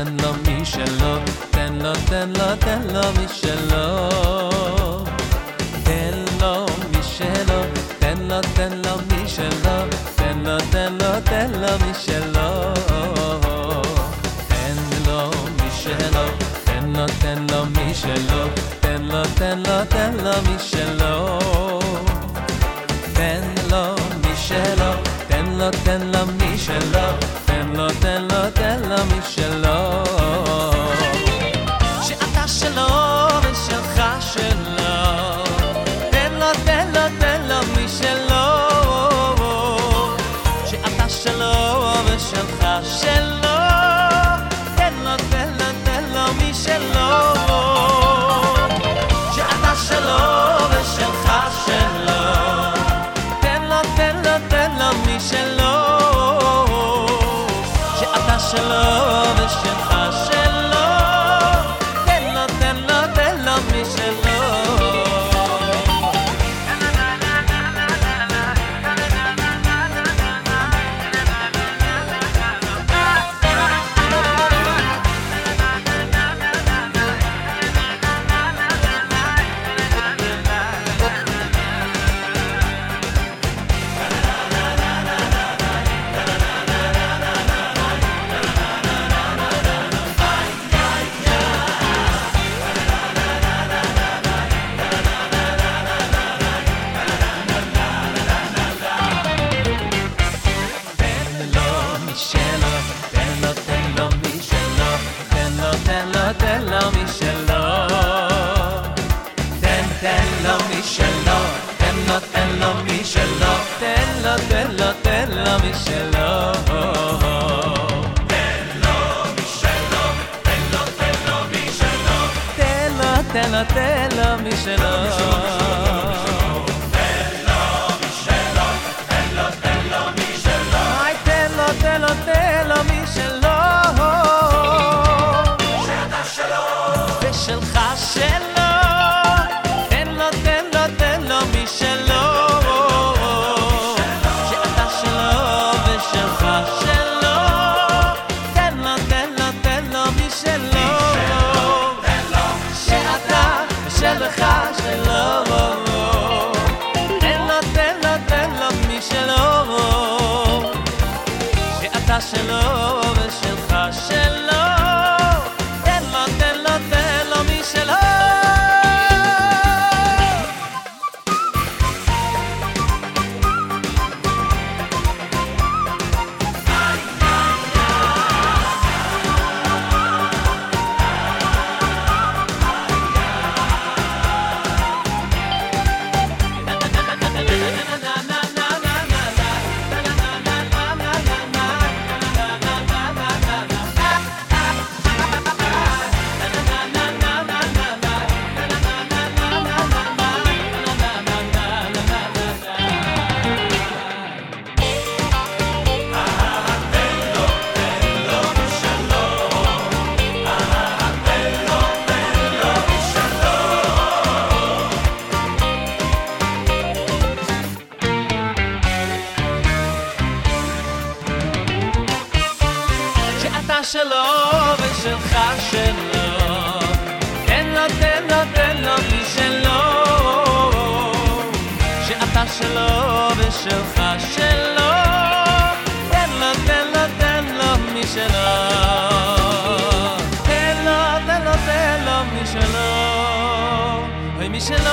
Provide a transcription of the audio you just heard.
משלו, תן לו, תן לו משלו, תן לו, תן לו, תן לו משלו. תן לו משלו, תן לו, תן לו משלו, תן לו, תן לו, תן לו משלו. תן לו משלו, תן לו, תן לו משלו, תן לו, תן לו, תן לו משלו. תן לו משלו, תן לו, תן לו משלו, תן לו, תן לו, תן לו משלו. שאתה שאתה Τέλο, τέλο, τέλο, μισελό. שלו שלו ושלך שלו. תן לו, תן לו, תן לו משלו שאתה שלו ושלך שלו. תן לו, תן לו, תן לו משלו תן לו, תן לו, תן לו משלו אוי משלו